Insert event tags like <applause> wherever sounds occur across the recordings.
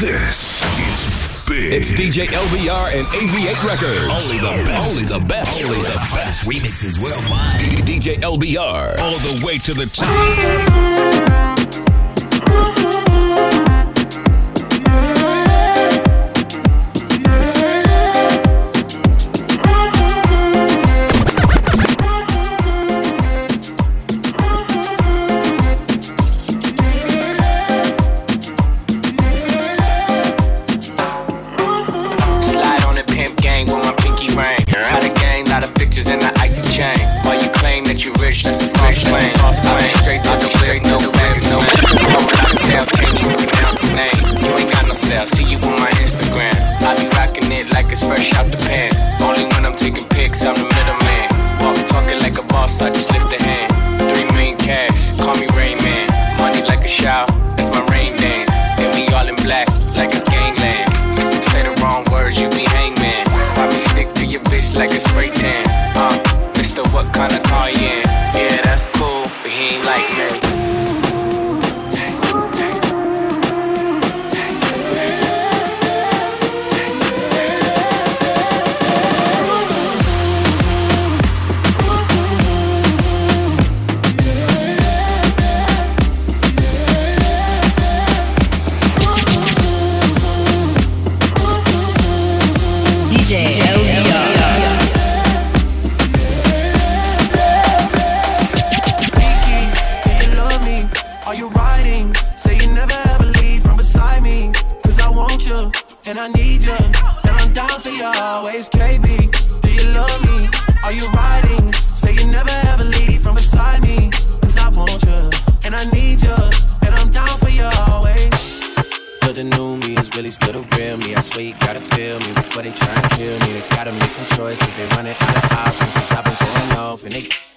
This is big. It's DJ LBR and AV8 Records. Only the best. Only the best. Only the best. Remixes well. DJ LBR. All the way to the top. the real me. I swear you gotta feel me before they try and kill me. They gotta make some choices. They running out of options. I've been going off and they.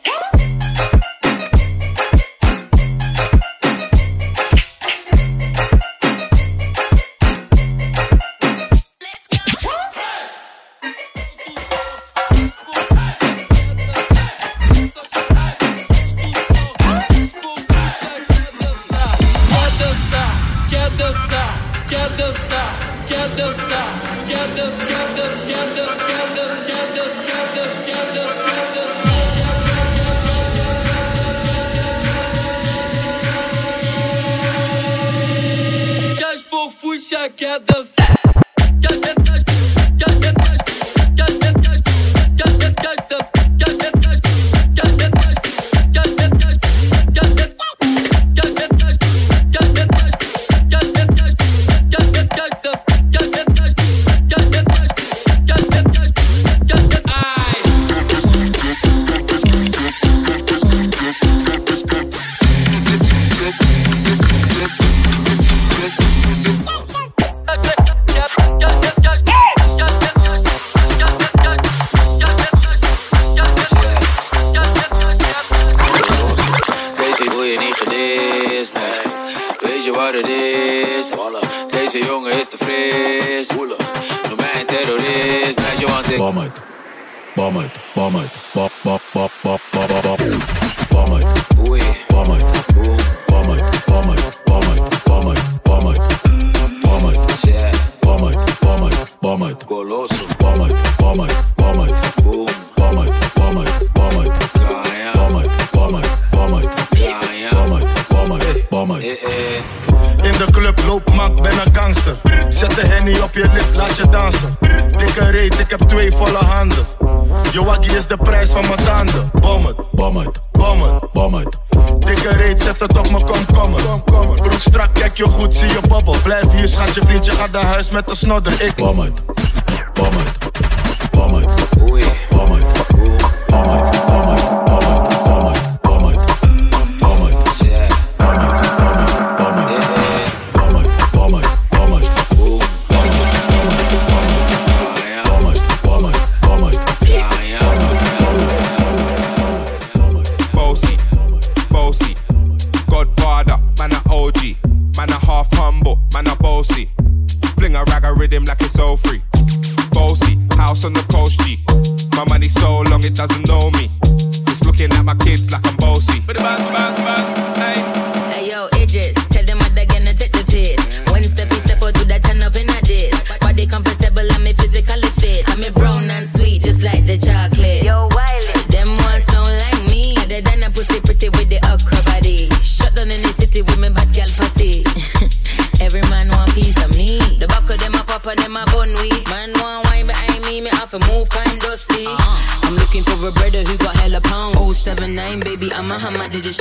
Zet de henny op je lip, laat je dansen. Dikke reet, ik heb twee volle handen. Je is de prijs van mijn tanden. Bom het, bom het, bom het, bom het. Dikke reet, zet het op mijn komkommer. Broek strak, kijk je goed, zie je bobbel. Blijf hier, schat, je vriendje gaat naar huis met de snodder. Ik bom het, bom het, bom het, bom het, bom het, bom het. estás haciendo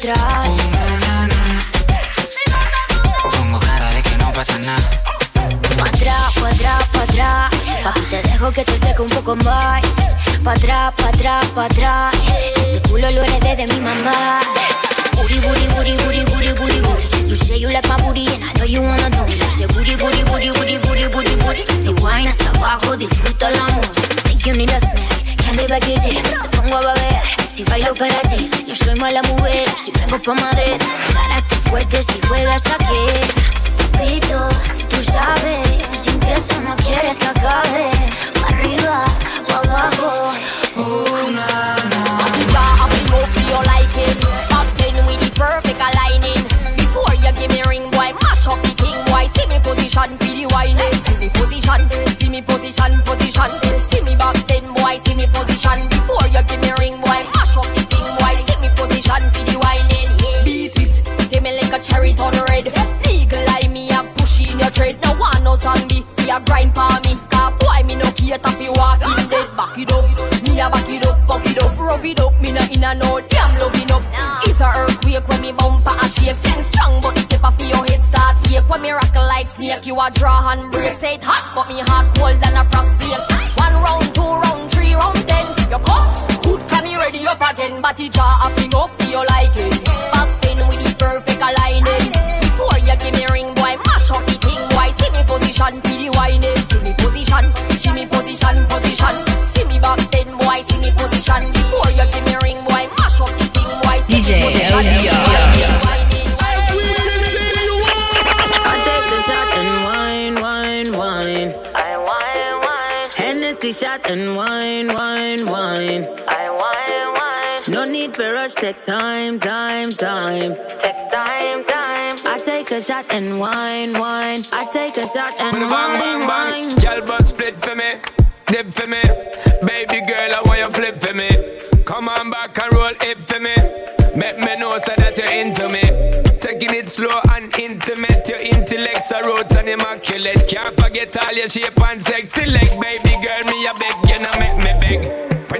atrás. Pongo cara de que no pasa nada. Pa' atrás, pa' atrás, pa' atrás. Papi, te dejo que te seque un poco más. Pa' atrás, pa' atrás, pa' atrás. Este culo lo heredé de mi mamá. Booty, booty, booty, booty, booty, booty, booty. You say you like my booty and I know you wanna do me. You say booty, booty, booty, booty, booty, booty, booty. Si wine hasta abajo, disfruta el amor. Think you need a snack, candy package. Te pongo a babear, si bailo para ti. Yo soy mala mujer, si vengo pa' Madrid. Carácter fuerte si juegas aquí. Pito, tú sabes, si empiezo no quieres que acabe. Pa' arriba, pa' abajo. Una, Perfect aligning. Before you give me ring, boy, mash up the king, boy. See me position, feel the whining. See me position, see me position, position. See me back take time, time, time. Take time, time. I take a shot and wine, wine. I take a shot and Bang, wine, bang, bang. wine. Girl, but split for me. Dip for me. Baby girl, I want you flip for me. Come on back and roll it for me. Make me know so that you're into me. Taking it slow and intimate. Your intellect's a roots and immaculate. Can't forget all your shape and sexy leg. Baby girl, me a beg,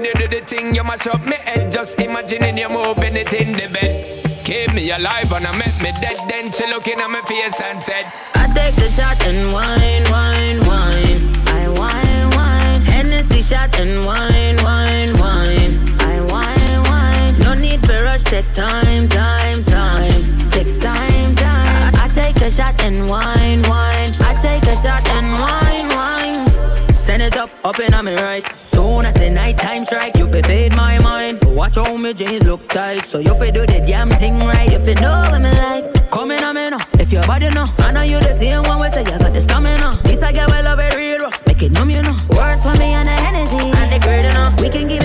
When you do the thing, you mash up me head. Just imagining you moving it in the bed. Keep me alive and I make me dead. Then she looking at my face and said, I take the shot and wine, wine, wine. I wine, wine. Hennessy shot and wine, wine, wine. I wine, wine. No need for rush, take time, time, time. Take time, time. I, I take a shot and wine. Up, up in on me right. Soon as the night time strike, you fi fade my mind. Watch how my jeans look tight, so you fi do the damn thing right. You fi know what me like. Come in on me now, if your body know. I know you the same one, we say you got the stamina. This I get well love it real rough, make it numb you know. Worse for me and the Hennessy, and the grade you know. We can give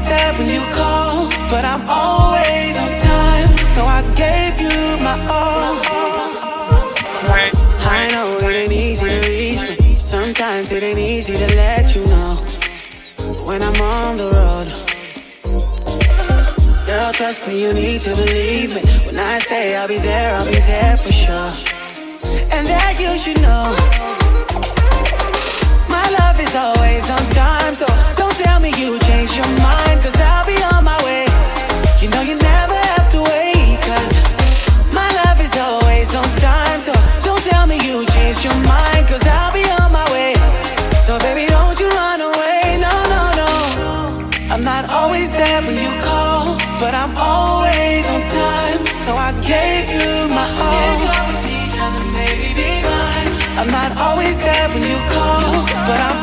always there when you call, but I'm always on time. Though I gave you my all. I know it ain't easy to reach me. Sometimes it ain't easy to let you know when I'm on the road. Girl, trust me, you need to believe me. When I say I'll be there, I'll be there for sure. And that you should know. Is always on time, so don't tell me you changed your mind, cause I'll be on my way. You know you never have to wait, cause my love is always on time, so don't tell me you changed your mind, cause I'll be on my way. So baby, don't you run away, no, no, no. I'm not always there when you call, but I'm always on time. So I gave you my all. I'm not always there when you call, but I'm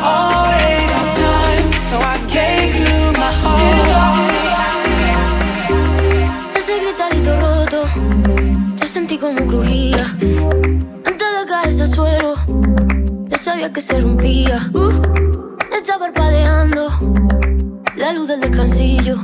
como crujía. Antes de caerse al suelo, ya sabía que se rompía. Uh, está parpadeando la luz del descansillo.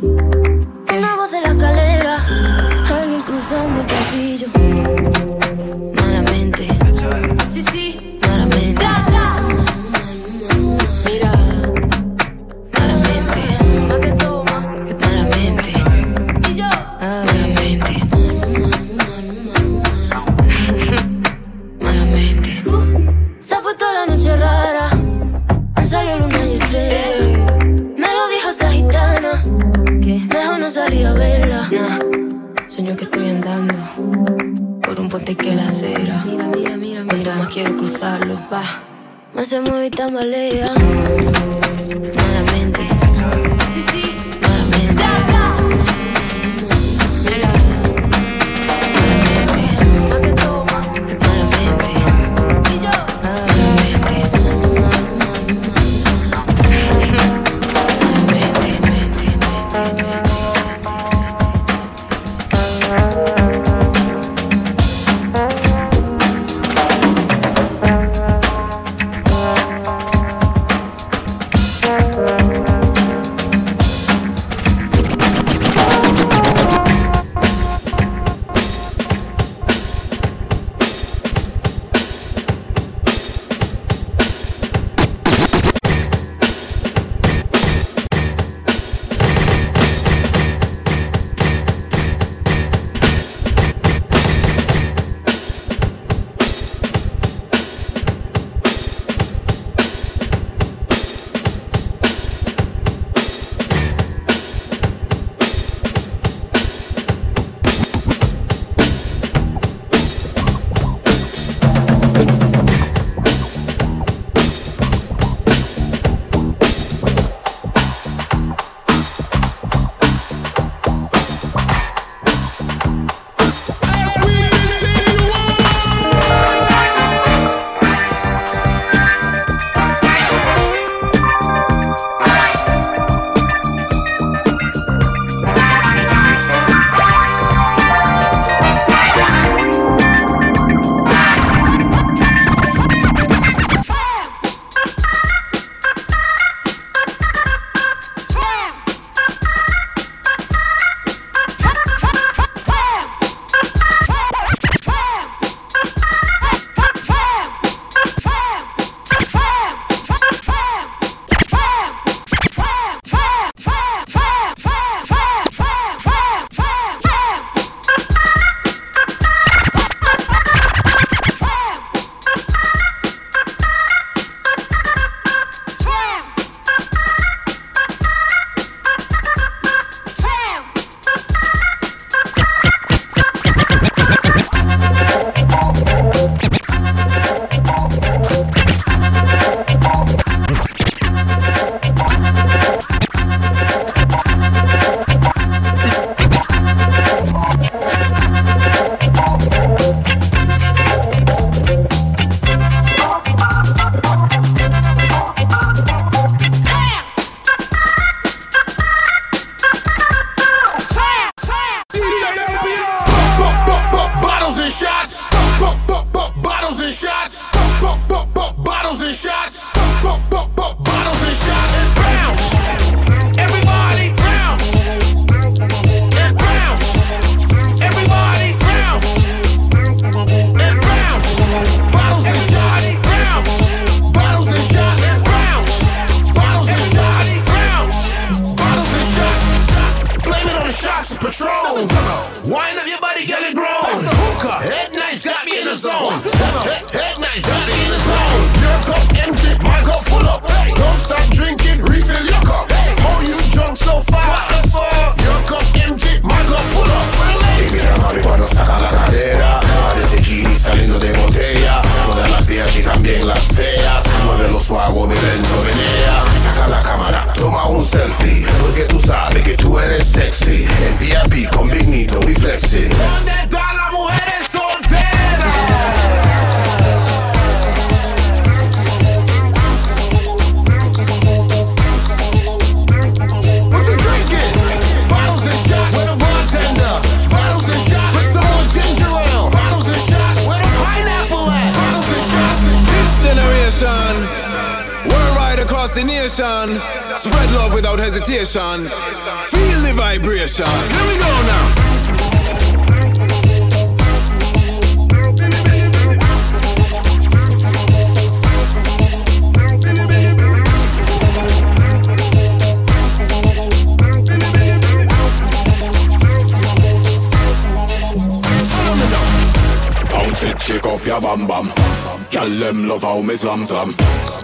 Me slam slam.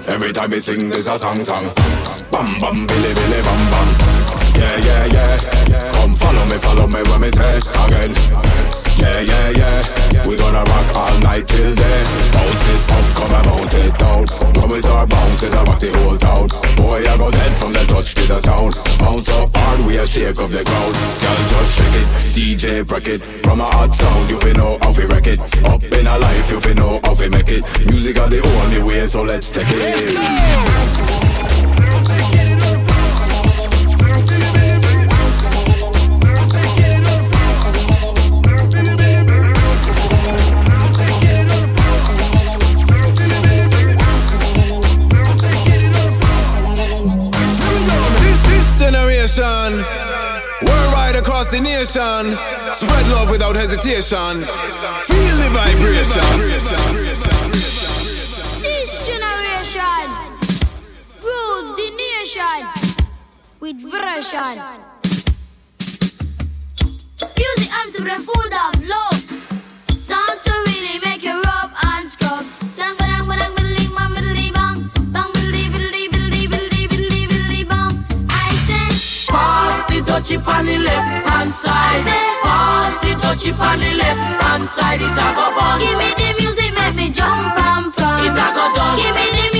Every time me sing, there's a song song. Bam bam, billy billy bam bam. Yeah yeah yeah. Come follow me, follow me when me say again. Yeah yeah yeah. We gonna rock all night till day. Bounce it up, come and bounce it down. When we start bouncing, I rock the whole town. Boy, I go dead from the touch, this a sound. Bounce up hard, we a shake up the ground. Girl, just shake it, DJ break it. From a hot sound, you fi know how fi wreck it. Up in a life, you fi know how fi make it. Music are the only way, so let's take it. This generation. Worldwide across the nation. Spread love without hesitation. Feel the vibration. This generation rules the nation with version. Music and some food of love. Touchy on the left hand side. Pass the touchy on the left hand side. It a go bun. give me the music, make me jump and prance. It a go done. Give me the music,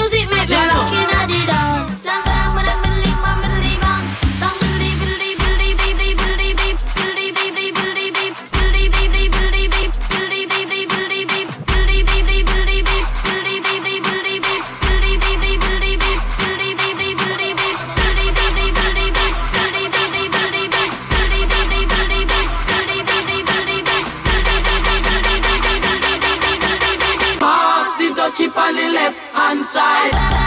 The on the left hand side.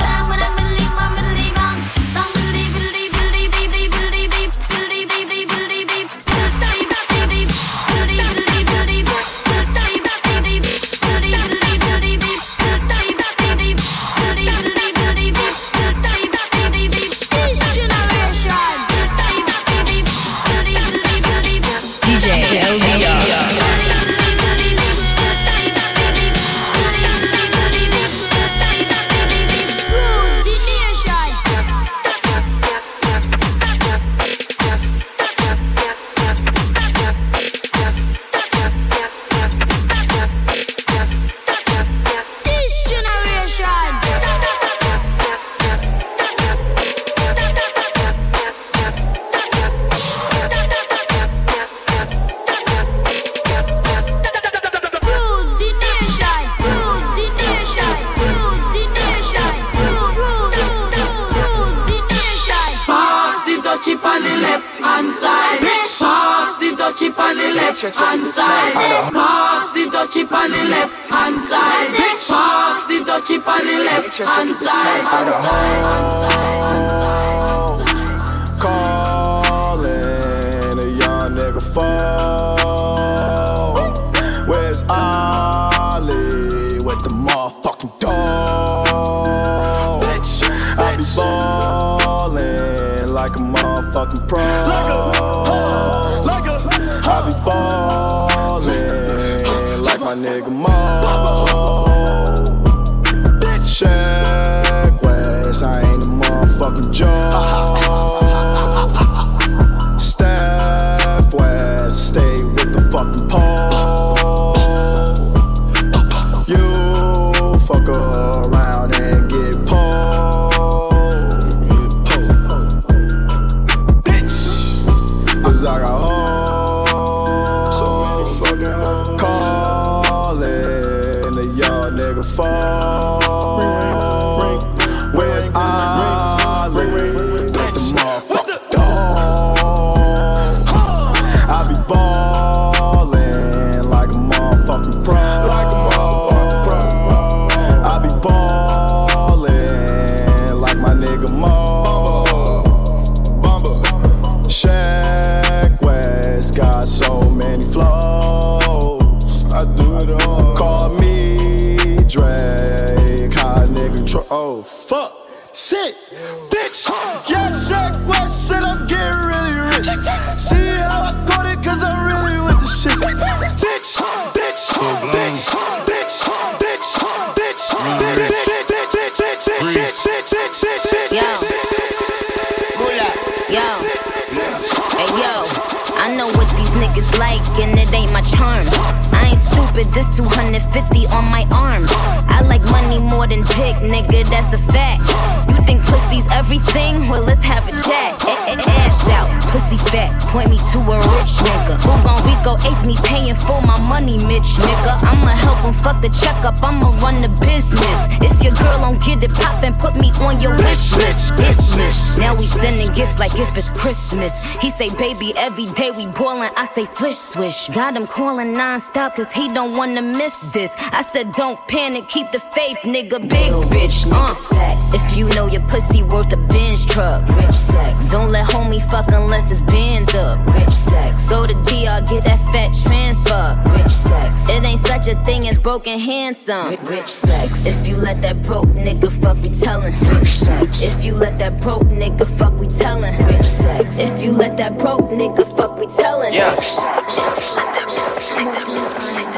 Like if it's Christmas. He say, baby, every day we boilin', I say, swish, swish. Got him calling non-stop, cause he don't wanna miss this. I said, don't panic, keep the faith, nigga. Big bitch, uh. If you know your pussy worth a Benz truck, rich sex. Don't let homie fuck unless it's bands up, rich sex. Go to DR, get that fat transfer, rich sex. It ain't such a thing as broken handsome, rich sex. If you let that broke nigga fuck, we tellin', rich sex. If you let that broke nigga fuck, we tellin', rich sex. If you let that broke nigga fuck, we tellin', Yeah. rich sex.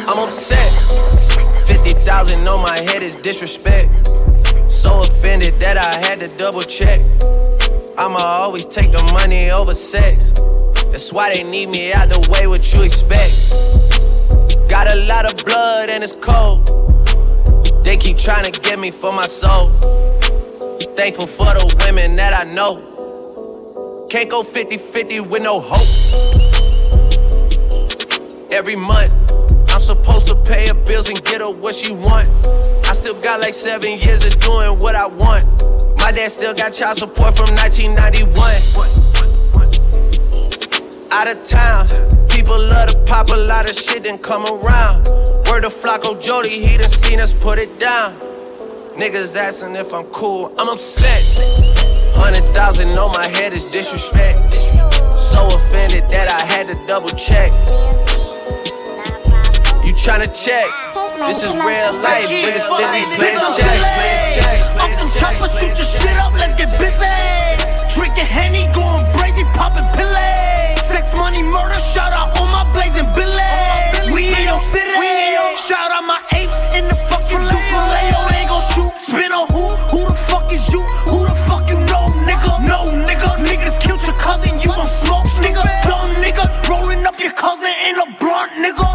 I'm upset. 50,000 on my head is disrespect. So offended that I had to double check. I'ma always take the money over sex. That's why they need me out the way, what you expect. Got a lot of blood and it's cold. They keep trying to get me for my soul. Thankful for the women that I know. Can't go 50 50 with no hope. Every month, I'm supposed to pay her bills and get her what she want. Still got like seven years of doing what I want. My dad still got child support from 1991. Out of town, people love to pop a lot of shit and come around. Word to Flocko Jody, he done seen us put it down. Niggas asking if I'm cool, I'm upset. Hundred thousand on my head is disrespect. So offended that I had to double check. You tryna check? This is real life, niggas still be playing checks. I'm from chopper, shoot your shit up, let's get busy. Drinking Henny, going crazy, popping pillay. Sex, money, murder, shout out all my blazing billy. We in your city. Shout out my apes in the fucking. Oh, they gon' shoot. Spin on who? Who the fuck is you? Who the fuck you know, nigga? No, nigga. Niggas killed your cousin, you gon' smoke, nigga. Dumb nigga. Rolling up your cousin in a blunt, nigga.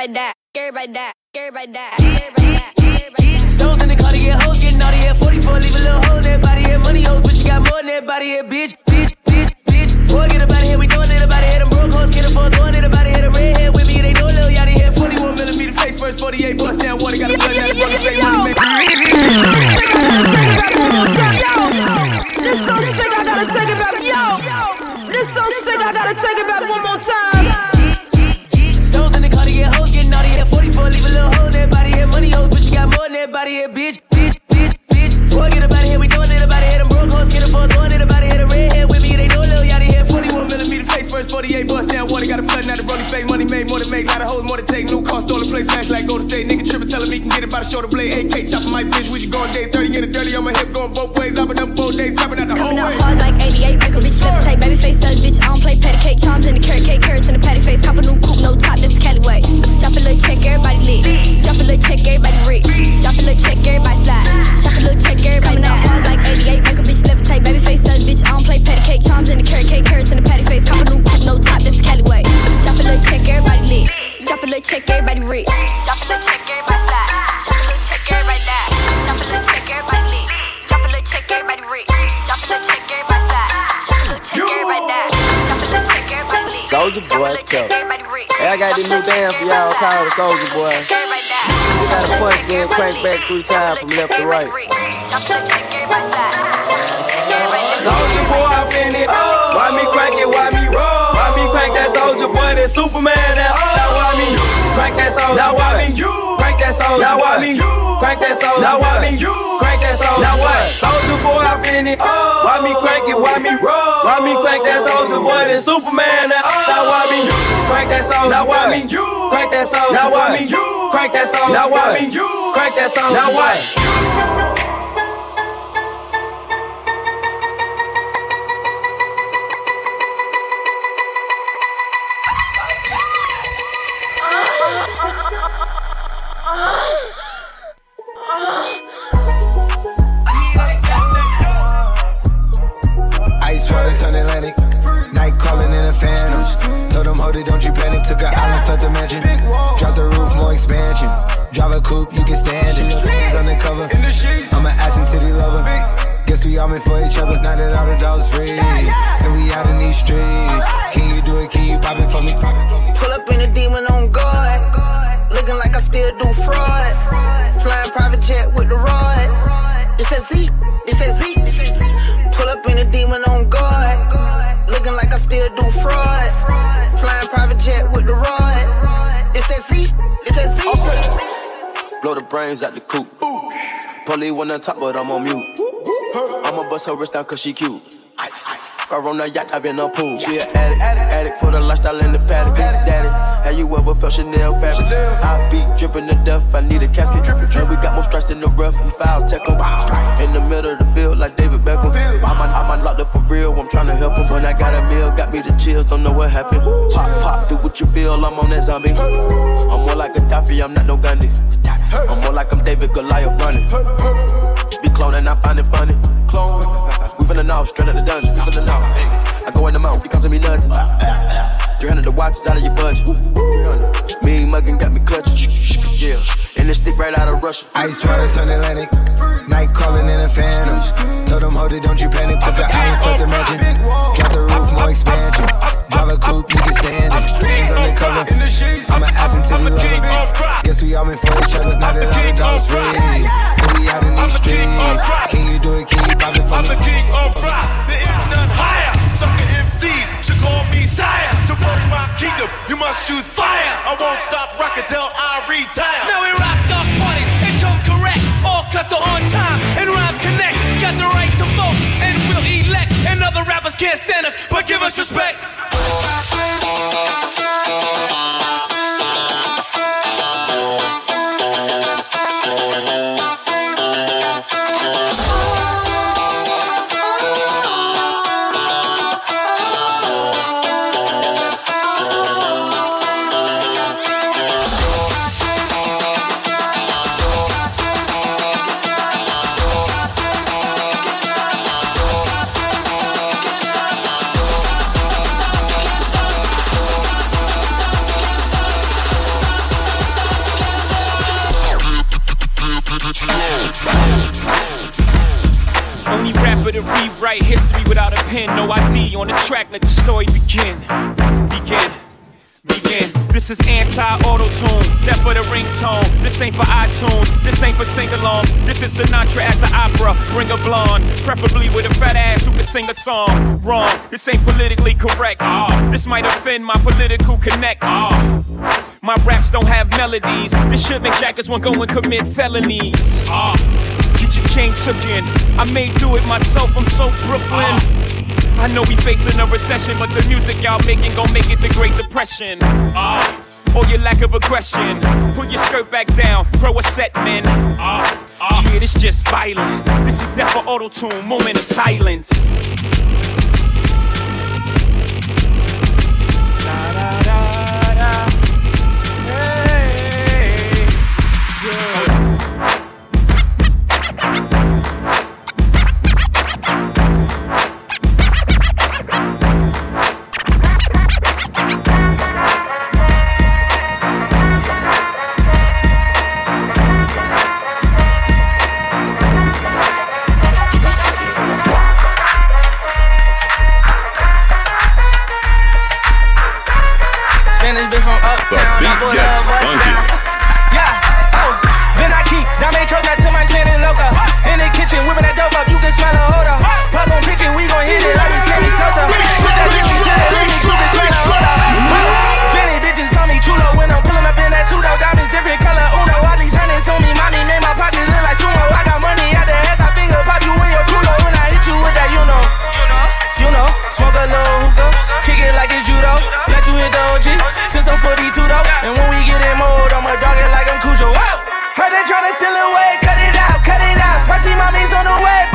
everybody die. Everybody die. Everybody die. Everybody die. Stones in the car to get hoes, getting naughty at 44, leave a little hole in that body, yeah, money hoes, but you got more than that body, yeah, bitch, bitch, bitch, bitch. Boy, get about it here, we doing it about it, here, them broke hoes, get it for throwing it about it, here, the redhead with me, they know little yachty head, 41 millimeter face first, 48 bust down water, got a flood down the fucking face, money make little hole in that body, yeah, money hoes, but you got more than that body, yeah, bitch, bitch, bitch, bitch. Boy, get about it here, we doing it about it, here, them broke hoes, get it for throwing it about it, here, the redhead with me, they know a little yachty head, 41 millimeter face first, 48 bust down water, got a flood, now the rolling fake, money made, more than make, lot of hoes, more than take, new car, stolen place, smash like Golden State, nigga tripping, telling me can get it by the shoulder blade, AK chopping my bitch, we just going days, 30 in the dirty, on my hip, going both ways, I've been up four days, trapping out the whole Coming out way. hard like 88, make a bitch levitate. Baby face says, bitch, I don't play patty cake. Charms in the carrot cake, carrots in the patty face. Cop a new little check, everybody lit. Drop a little check, everybody rich. Drop a little check, everybody slide. Drop a little check, everybody Coming out hard like 88, make a bitch levitate. Baby face says, bitch, I don't play patty cake. Charms in the carrot cake, carrots in the patty face. Cop a new coupe, no top, this is Cali. Drop a little check, everybody lit. Drop a little check, everybody rich. Drop a little check, everybody slide. Drop a little check, everybody die. Drop a little check, everybody lit. Drop a little check, everybody rich. Drop a little check, everybody slide. Drop a little check, everybody die. Drop a Soulja Boy Toe. I got this new dance for y'all called the Soulja Boy. You gotta punch, then crank back three times from left to right. Soulja boy, I been it. Why me crank it? Why me roll? Why me crank that Soulja boy? That Superman. That oh, now why me crank that soldier? Now why me crank that soldier? Now why me crank that soldier? Now why me crank that soldier? Now what? Soulja boy, I been it. Why me crank it? Why me roll? Why me crank that Soulja boy? That Superman. That now why me crank that soldier? Now why me crank that soldier? Now why me crank that soldier? Now why me crank that soldier? Now what? On top, but I'm on mute. I'ma bust her wrist down cause she cute. Car on the yacht, I've been on pool. She an addict, addict for the lifestyle in the paddock. Daddy, have you ever felt Chanel fabric? I be dripping to death, I need a casket. And we got more strikes in the rough, we foul tech 'em. In the middle of the field, like David Beckham. I'm, un- I'm for real, I'm trying to help him. When I got a meal, got me the chills, don't know what happened. Pop, pop, do what you feel, I'm on that zombie. I'm more like a Gaddafi, I'm not no Gandhi. I'm more like I'm David Goliath running. Be cloning, I find it funny. Clone. We finna know, straight out the dungeon. Finna know. I go in the mouth, it costs me nothing. 300 the watch is out of your budget. 300. Mean muggin' got me clutching. Yeah. And this stick right out of Russia. Ice water turn Atlantic. Night calling in a phantom. Told them, hold it, don't you panic. Took the island, felt the mansion. Drop the roof, more expansion. Drive a coupe, you can stand it. Things undercover. I'm an ass and titty lover. Guess we all meant for each other. Now that all the dogs free. And we out in these streets. Can you do it? Can you pop it for I'm me? the king of rock, there is none higher. Sucker MCs should call me sire. To run my kingdom, you must choose fire. I won't stop rocking till I retire. Now we rock dark parties and come correct. All cuts are on time and rhymes connect. Got the right to other rappers can't stand us, but give us respect. Only rapper to rewrite history without a pen, no ID on the track, let the story begin. Begin. Begin. This is anti-auto tune, death for the ringtone. This ain't for iTunes, this ain't for sing-alongs. This is Sinatra at the opera. Bring a blonde, preferably with a fat ass who can sing a song. Wrong, this ain't politically correct. Ah, this might offend my political connects. Ah, my raps don't have melodies. This should make jackers want go and commit felonies. Ah, get your chain took in. I may do it myself. I'm so Brooklyn. I know we facing a recession, but the music y'all making gon' make it the Great Depression. Ah, or your lack of aggression. Put your skirt back down, throw a set, man. Ah, ah. Yeah, this just violent. This is death for auto tune, moment of silence. from uptown. I put her bus down. Yeah, oh. Then I keep diamond choke, not my chin is loca. In the kitchen, whipping that dope up, you can smell a odor. Plug on mode. And when we get in mode, I'ma dog it like I'm Cujo. Whoa! Heard they tryna steal away, cut it out, cut it out. Spicy mommy's on the way.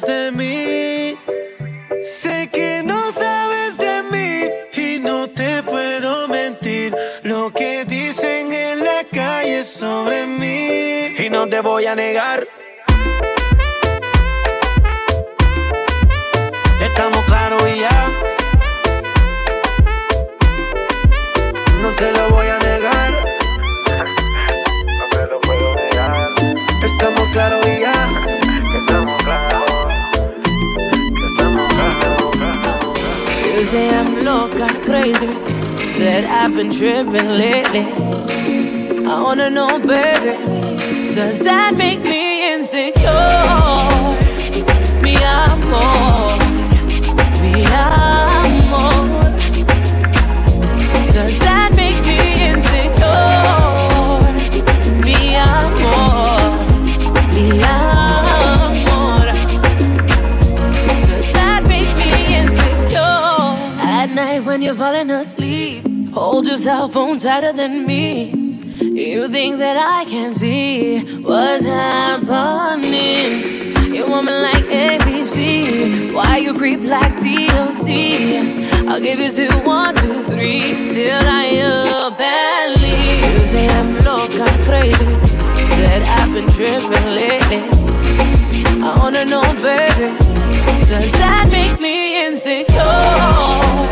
de mí. Sé que no sabes de mí y no te puedo mentir. Lo que dicen en la calle sobre mí. Y no te voy a negar. Estamos claros y ya. No te lo voy a say I'm loca, crazy. Said I've been tripping lately. I wanna know, baby, does that make me insecure? Me, amor. Me, Does that night when you're falling asleep, hold your cell phone tighter than me. You think that I can see what's happening? You want me like ABC? Why you creep like TLC? I'll give you two, one, two, three, till I leave. You say I'm loca, crazy. Said I've been tripping lately. I wanna know, baby, does that make me insecure?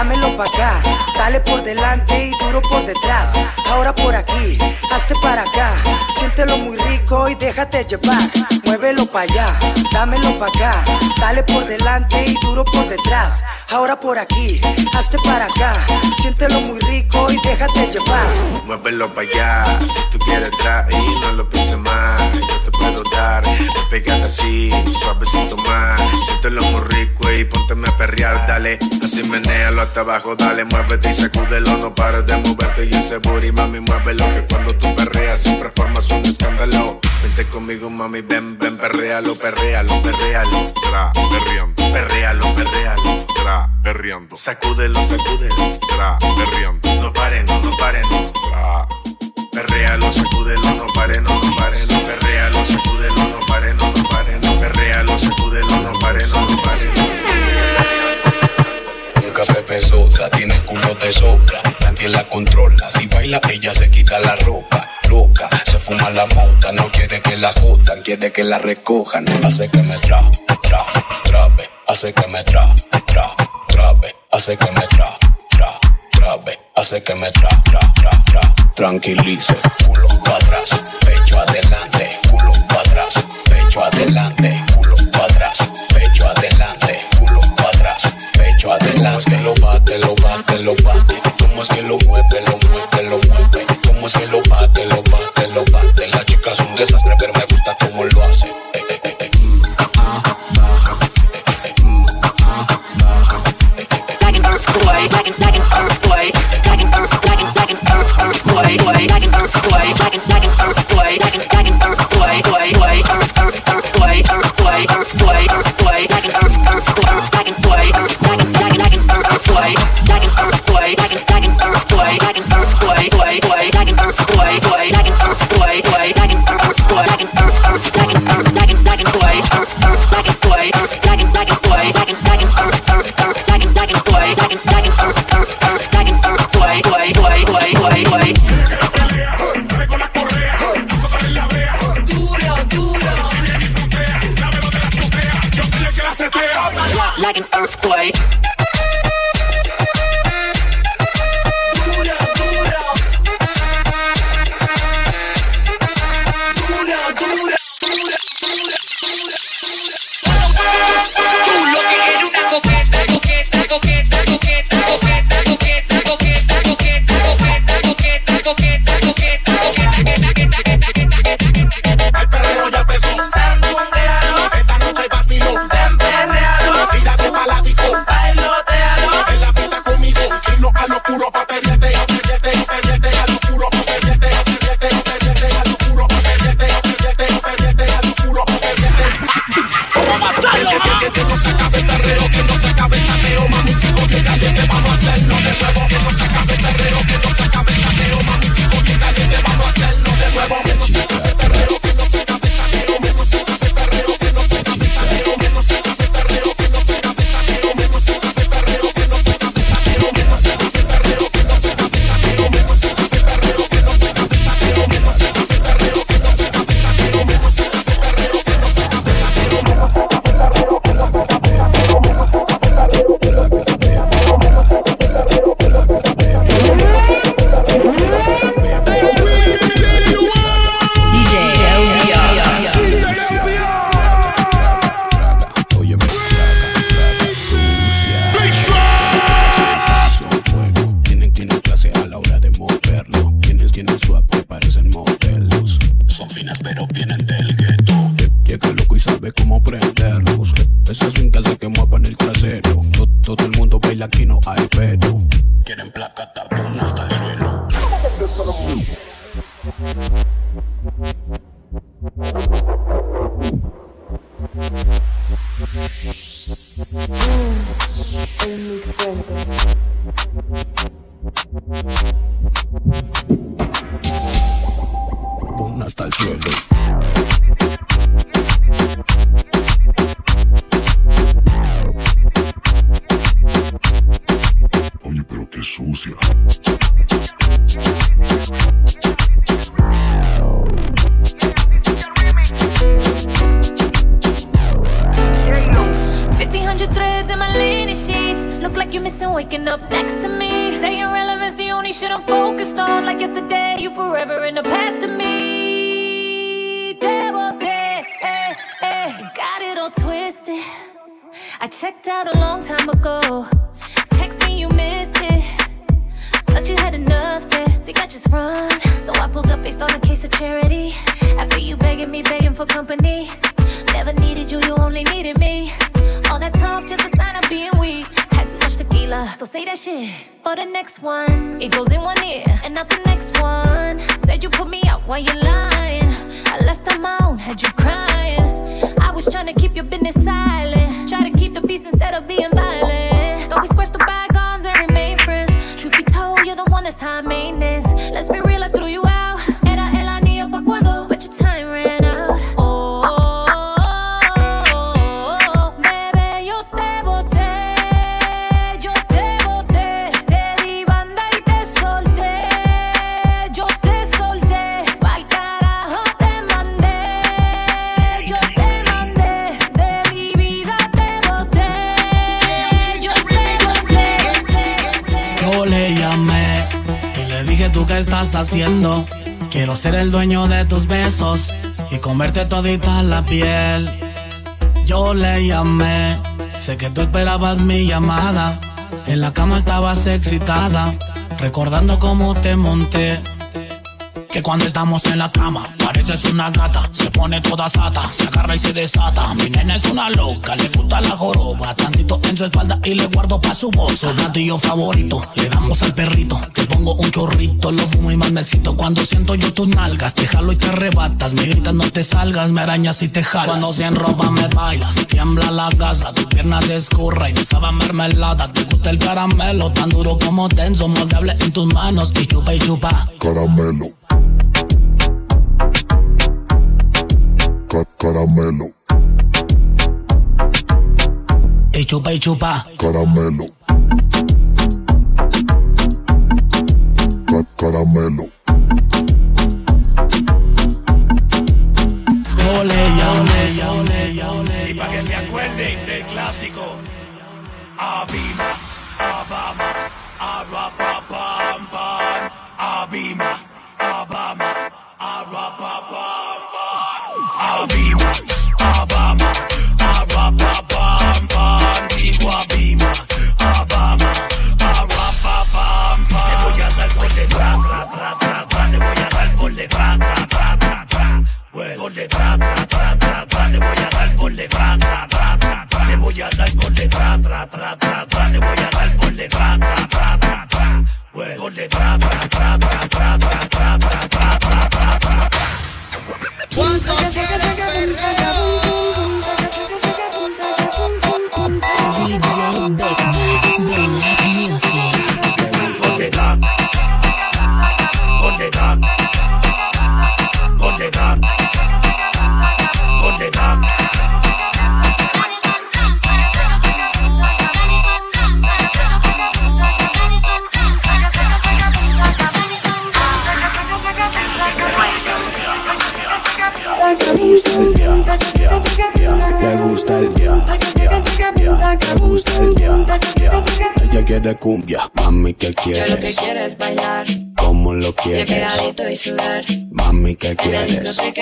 dámelo pa' acá. Dale por delante y duro por detrás. Ahora por aquí, hazte para acá. Siéntelo muy rico y déjate llevar. Muévelo pa' allá, dámelo pa' acá. Dale por delante y duro por detrás. Ahora por aquí, hazte para acá. Siéntelo muy rico y déjate llevar. Muévelo para allá, si tú quieres traer, no lo pienses más. Yo te puedo dar, pégate así, suavecito más. Siéntelo muy rico y pónteme a perrear, dale. Así menéalo hasta abajo, dale, muévete y sacúdelo, no pares de moverte. Y ese booty, mami, muévelo, que cuando tú perreas siempre formas un escándalo. Vente conmigo, mami, ven, ven, perréalo, perréalo, perréalo. Tra, perreando. Perréalo, perréalo. Tra, perreando. Sacúdelo, sacúdelo. Tra, perreando. No pare, no, no pare, no. Tra. Perréalo, sacúdelo, no pare, no, no pare, no. Perréalo, sacúdelo, no pare, no, no pare, no. Perréalo, sacúdelo, Nunca Pepe Sota, tiene culo de sobra. Nadie la controla. Si baila, ella se quita la ropa. Loca, se fuma la mota. No quiere que la jodan, quiere que la recojan. Hace que me tra, tra, trabe. Hace que me tra, tra, trabe. Hace que me tra, tra, trabe. Hace que me tra, tra, tra, tra. Tranquilice, culo para atrás, pecho adelante, culo para atrás, pecho adelante, es que lo bate, lo bate, lo bate? ¿Cómo es que lo mueve, lo mueve, lo mueve? ¿Cómo es que lo bate, lo bate, lo bate? La chica es un desastre, pero me gusta cómo lo hace. Eh, eh, eh, eh. an earthquake, like an like an earthquake. out why you lying. I left on my own. had you crying. I was trying to keep your business silent. Try to keep the peace instead of being violent. Quiero ser el dueño de tus besos y comerte todita la piel. Yo le llamé, sé que tú esperabas mi llamada. En la cama estabas excitada, recordando cómo te monté. Que cuando estamos en la cama es una gata, se pone toda sata, se agarra y se desata. Mi nena es una loca, le gusta la joroba. Tantito en su espalda y le guardo pa' su voz. bolso. Platillo favorito, le damos al perrito. Te pongo un chorrito, lo fumo y más me excito. Cuando siento yo tus nalgas, te jalo y te arrebatas. Me gritas, no te salgas, me arañas y te jalas. Cuando se enroba, me bailas, tiembla la casa. Tu pierna se escurra y me sabe mermelada. Te gusta el caramelo, tan duro como tenso, moldeable en tus manos. Y chupa y chupa. Caramelo Caramelo. Y chupa y chupa. Caramelo. Ca caramelo. Ole, ole, ole, ole. Y para que se acuerden del clásico. Abima, abama, abapapam, abima.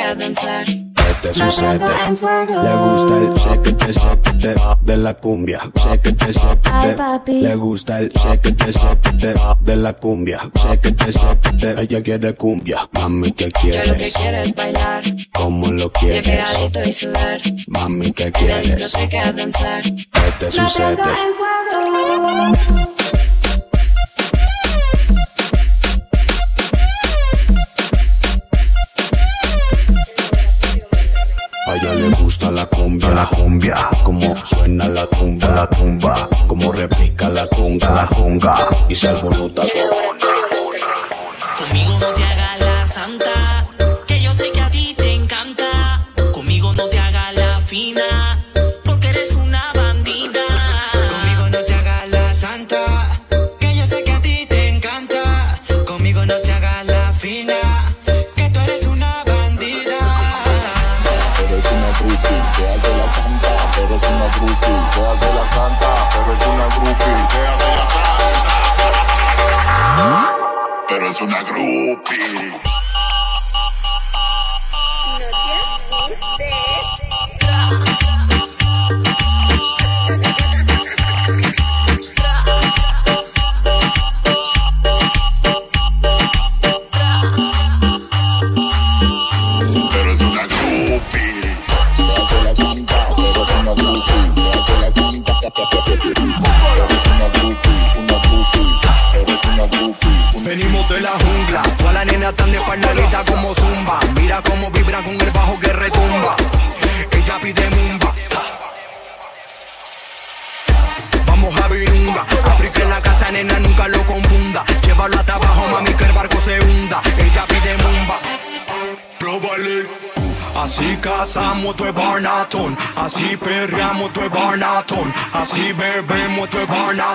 para danzar. ¿Qué te sucede? Le gusta el shake te de la cumbia. Le gusta el shake te shake de la cumbia. Te Ella quiere cumbia. Mami, ¿qué quieres? Lo que quiero es bailar. ¿Cómo lo quieres? Pegadito y sudar. Mami, ¿qué quieres? En la discoteca danzar. ¿Qué te sucede? Cumbia, la cumbia, como suena la tumba, la tumba, como repica la conga, la conga, y se alborota su Conmigo no te hagas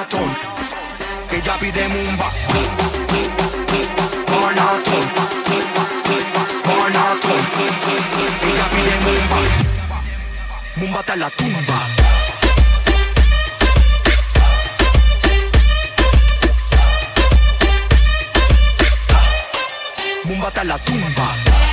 barnatón. Ella pide mumba. Barnatón. Barnatón. Ella pide mumba. Mumba hasta la tumba. Mumba hasta la tumba.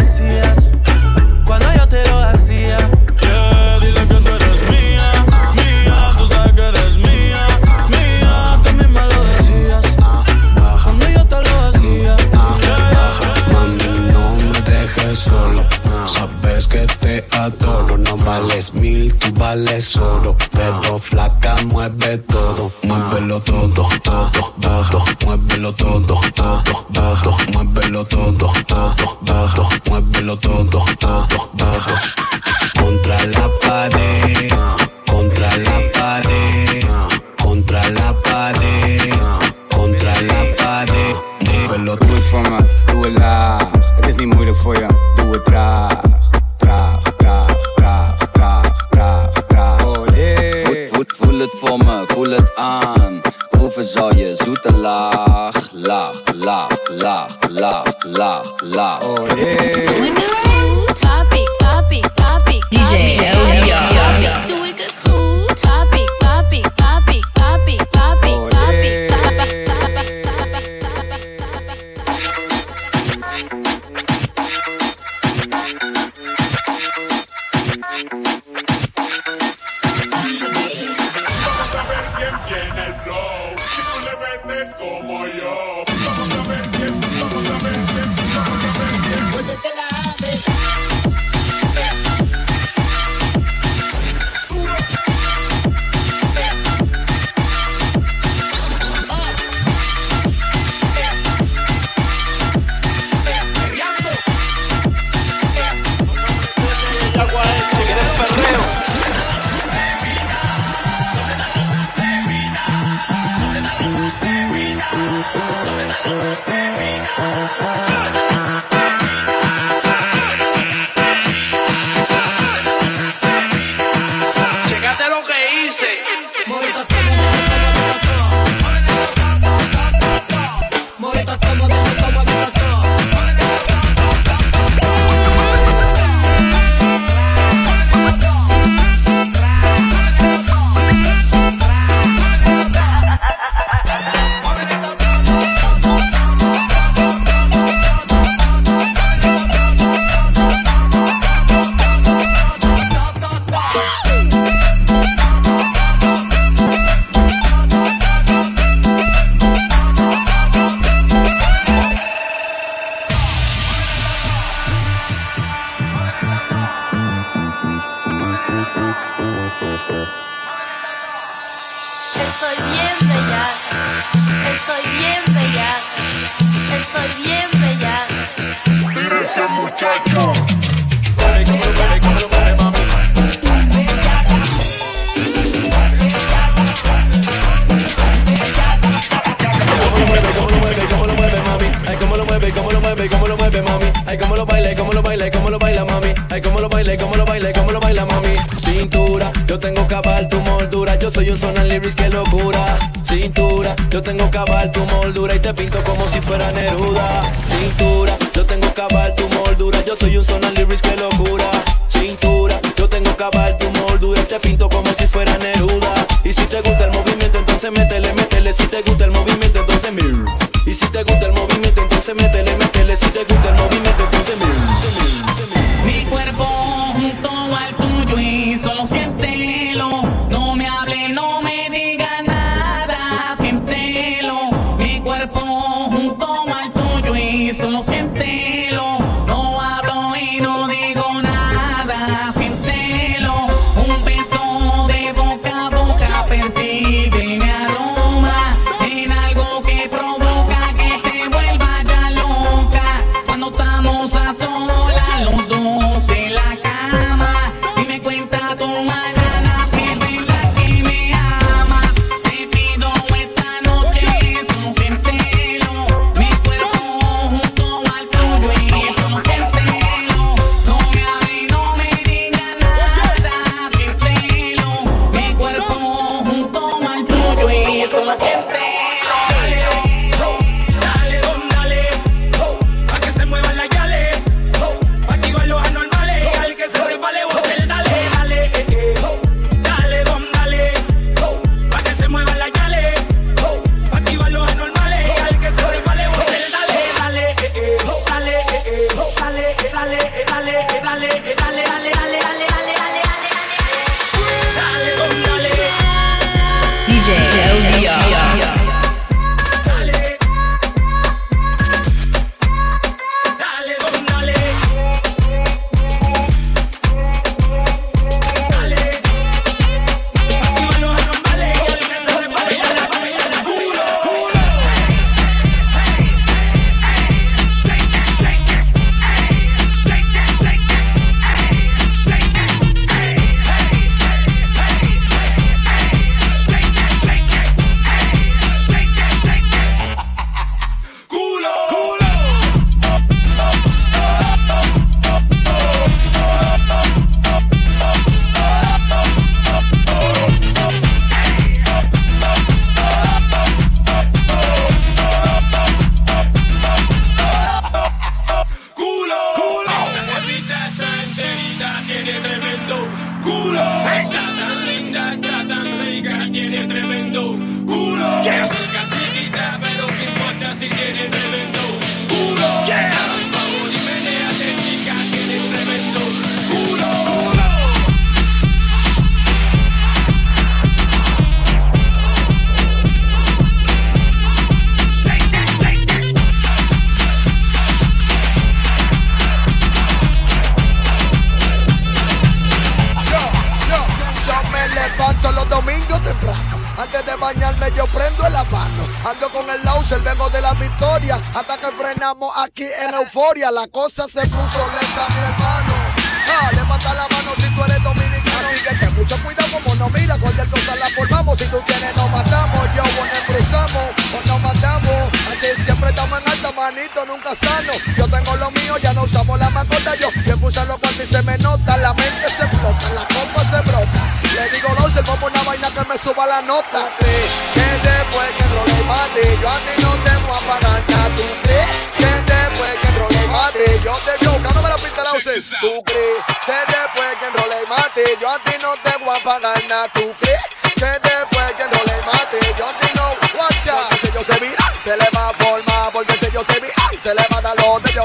decías cuando yo te lo hacía. dile que tú eres mía, mía, tú sabes que eres mía, mía. Tú misma lo decías cuando yo te lo hacía. Mami, no me dejes solo. Sabes que te adoro. No vales mil, tú vales oro. Pero flaca, mueve todo. Muévelo todo, todo, todo. Muévelo todo, todo, todo. Muévelo todo, todo, todo. Ay, cómo lo baila, cómo lo baila, cómo lo baila, mami. Ay, cómo lo baila, cómo lo baila, cómo lo baila, mami. Cintura, yo tengo cabal tu moldura. Yo soy un sonar lyrics, que locura. Cintura, yo tengo cabal tu moldura y te pinto como si fuera Neruda. Cintura, yo tengo cabal tu moldura. Yo soy un sonar lyrics, que locura. Cintura, yo tengo cabal tu moldura y te pinto como si fuera Neruda. Y si te gusta el movimiento, entonces métele, métele. Si te gusta el movimiento, entonces mira. Y si te gusta el movimiento, entonces métele, métele. Si te gusta el movimiento, DJ euforia. La cosa se puso lenta, mi hermano. Ah, levanta la mano si tú eres dominicano. Así que ten mucho cuidado como no mira. Cualquier cosa la formamos. Si tú tienes, nos matamos. Yo, bueno, cruzamos o nos matamos. Así siempre estamos en alta manito, nunca sano. Yo tengo lo mío, ya no usamos la mascota. Yo bien puse los cuartos y se me nota. La mente se explota, la copa se brota. Le digo, no, se como una vaina que me suba la nota. ¿Crees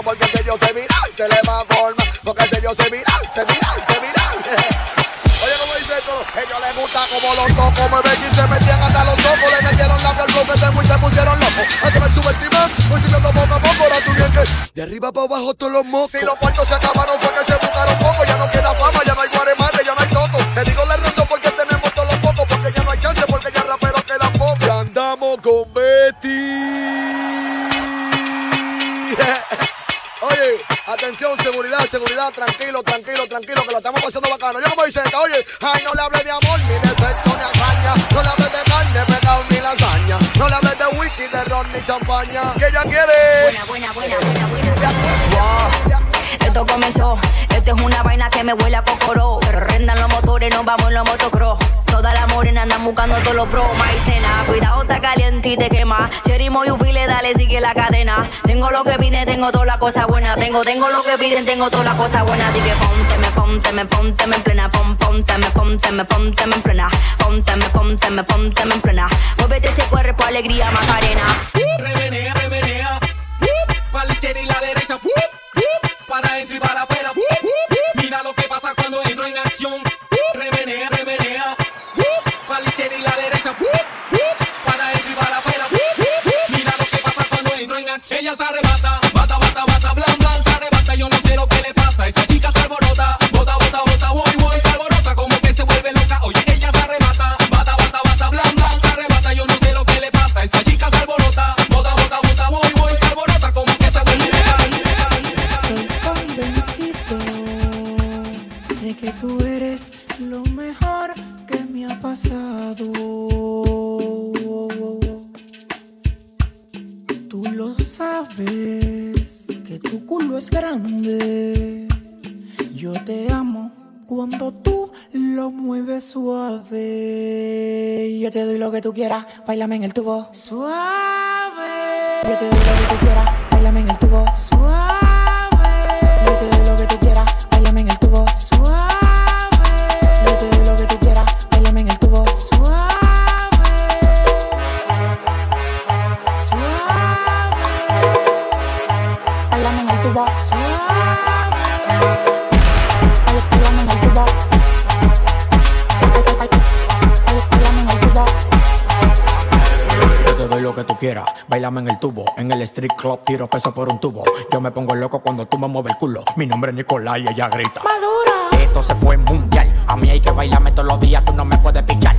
Porque si yo se vira, se le va a formar. Porque si yo se vira, se vira, se vira. <laughs> Oye, como dice esto, ellos les gusta como los tocos me ven y se metían hasta los ojos, le metieron la piel bloque de y se pusieron locos. Antes me subestiman, voy subiendo poco a poco, ahora tú bien que de arriba para abajo todos los mocos. Si los puertos se acabaron fue que se buscaron tranquilo, tranquilo, tranquilo, que lo estamos pasando bacano. Yo como dice oye, ay, no le hables de amor, ni de sexo, ni hazaña. No le hables de carne, pecado, ni lasaña. No le hables de whisky, de ron, ni champaña. Que ella quiere. Buena, buena, buena, buena, buena. Esto comenzó, esto es una vaina que me huele a cocoró. Pero rendan los motores, nos vamos en los motocross. Buscando todos los pros. Maicena, cuidado, está caliente y te quema. Cherry Moyufile, dale, sigue la cadena. Tengo lo que piden, tengo toda la cosa buena. Tengo, tengo lo que piden, tengo toda la cosa buena. Así que ponte, me ponte, me ponte, me en plena. Pon, ponte, me ponte, me ponte, me en plena. Ponte, me ponte, me ponte, me en plena. Muévete ese cuerpo, alegría, Macarena. Remenea, remenea. Para la izquierda y la derecha. Para adentro y para afuera. Ella se arrebata. Bailame en el tubo. Suave. Yo te doy lo que tú quieras, en el tubo. En el street club tiro peso por un tubo. Yo me pongo loco cuando tú me mueves el culo. Mi nombre es Nicolás y ella grita. Esto se fue mundial. A mí hay que bailarme todos los días, tú no me puedes pichar.